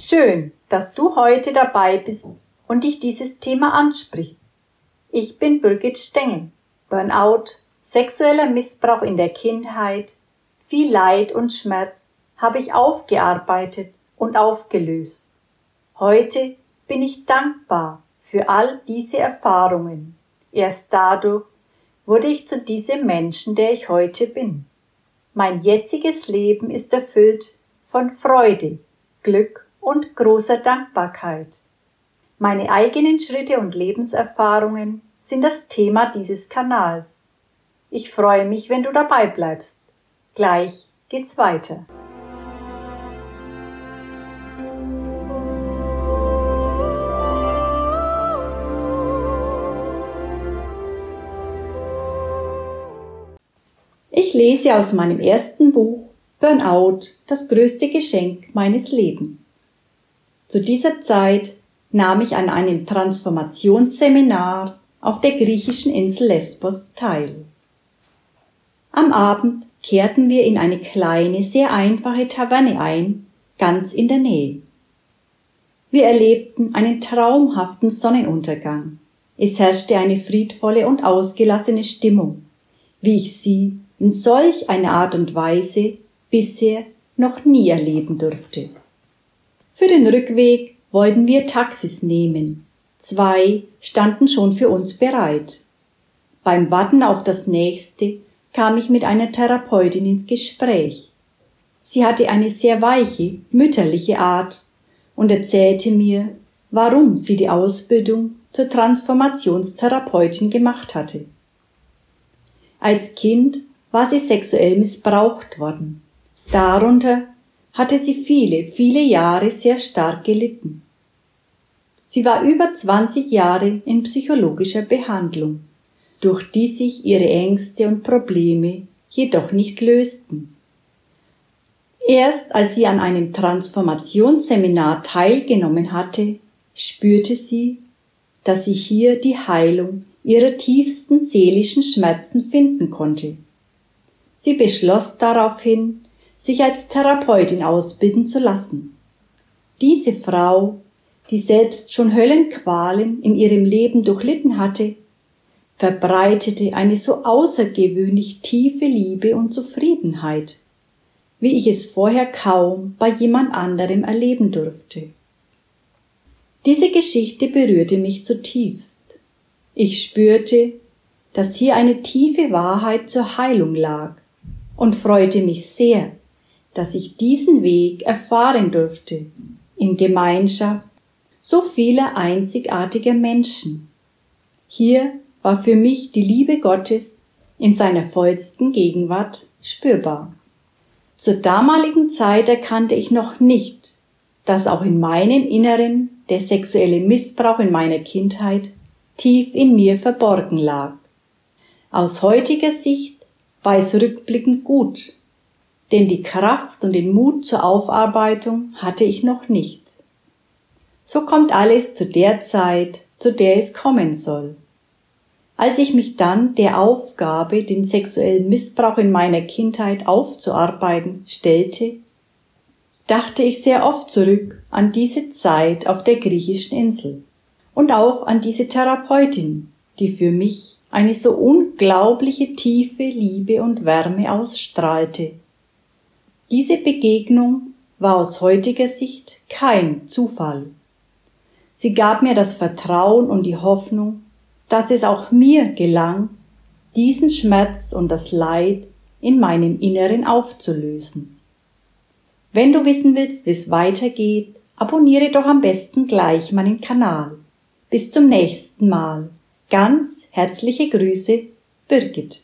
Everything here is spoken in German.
Schön, dass du heute dabei bist und dich dieses Thema anspricht. Ich bin Birgit Stengel. Burnout, sexueller Missbrauch in der Kindheit, viel Leid und Schmerz habe ich aufgearbeitet und aufgelöst. Heute bin ich dankbar für all diese Erfahrungen. Erst dadurch wurde ich zu diesem Menschen, der ich heute bin. Mein jetziges Leben ist erfüllt von Freude, Glück und großer Dankbarkeit. Meine eigenen Schritte und Lebenserfahrungen sind das Thema dieses Kanals. Ich freue mich, wenn du dabei bleibst. Gleich geht's weiter. Ich lese aus meinem ersten Buch Burnout, das größte Geschenk meines Lebens. Zu dieser Zeit nahm ich an einem Transformationsseminar auf der griechischen Insel Lesbos teil. Am Abend kehrten wir in eine kleine, sehr einfache Taverne ein, ganz in der Nähe. Wir erlebten einen traumhaften Sonnenuntergang. Es herrschte eine friedvolle und ausgelassene Stimmung, wie ich sie in solch einer Art und Weise bisher noch nie erleben durfte. Für den Rückweg wollten wir Taxis nehmen. Zwei standen schon für uns bereit. Beim Warten auf das nächste kam ich mit einer Therapeutin ins Gespräch. Sie hatte eine sehr weiche, mütterliche Art und erzählte mir, warum sie die Ausbildung zur Transformationstherapeutin gemacht hatte. Als Kind war sie sexuell missbraucht worden. Darunter hatte sie viele, viele Jahre sehr stark gelitten. Sie war über 20 Jahre in psychologischer Behandlung, durch die sich ihre Ängste und Probleme jedoch nicht lösten. Erst als sie an einem Transformationsseminar teilgenommen hatte, spürte sie, dass sie hier die Heilung ihrer tiefsten seelischen Schmerzen finden konnte. Sie beschloss daraufhin, sich als Therapeutin ausbilden zu lassen. Diese Frau, die selbst schon Höllenqualen in ihrem Leben durchlitten hatte, verbreitete eine so außergewöhnlich tiefe Liebe und Zufriedenheit, wie ich es vorher kaum bei jemand anderem erleben durfte. Diese Geschichte berührte mich zutiefst. Ich spürte, dass hier eine tiefe Wahrheit zur Heilung lag und freute mich sehr, dass ich diesen Weg erfahren durfte in Gemeinschaft so vieler einzigartiger Menschen. Hier war für mich die Liebe Gottes in seiner vollsten Gegenwart spürbar. Zur damaligen Zeit erkannte ich noch nicht, dass auch in meinem Inneren der sexuelle Missbrauch in meiner Kindheit tief in mir verborgen lag. Aus heutiger Sicht war es rückblickend gut, denn die Kraft und den Mut zur Aufarbeitung hatte ich noch nicht. So kommt alles zu der Zeit, zu der es kommen soll. Als ich mich dann der Aufgabe, den sexuellen Missbrauch in meiner Kindheit aufzuarbeiten, stellte, dachte ich sehr oft zurück an diese Zeit auf der griechischen Insel und auch an diese Therapeutin, die für mich eine so unglaubliche tiefe Liebe und Wärme ausstrahlte. Diese Begegnung war aus heutiger Sicht kein Zufall. Sie gab mir das Vertrauen und die Hoffnung, dass es auch mir gelang, diesen Schmerz und das Leid in meinem Inneren aufzulösen. Wenn du wissen willst, wie es weitergeht, abonniere doch am besten gleich meinen Kanal. Bis zum nächsten Mal. Ganz herzliche Grüße, Birgit.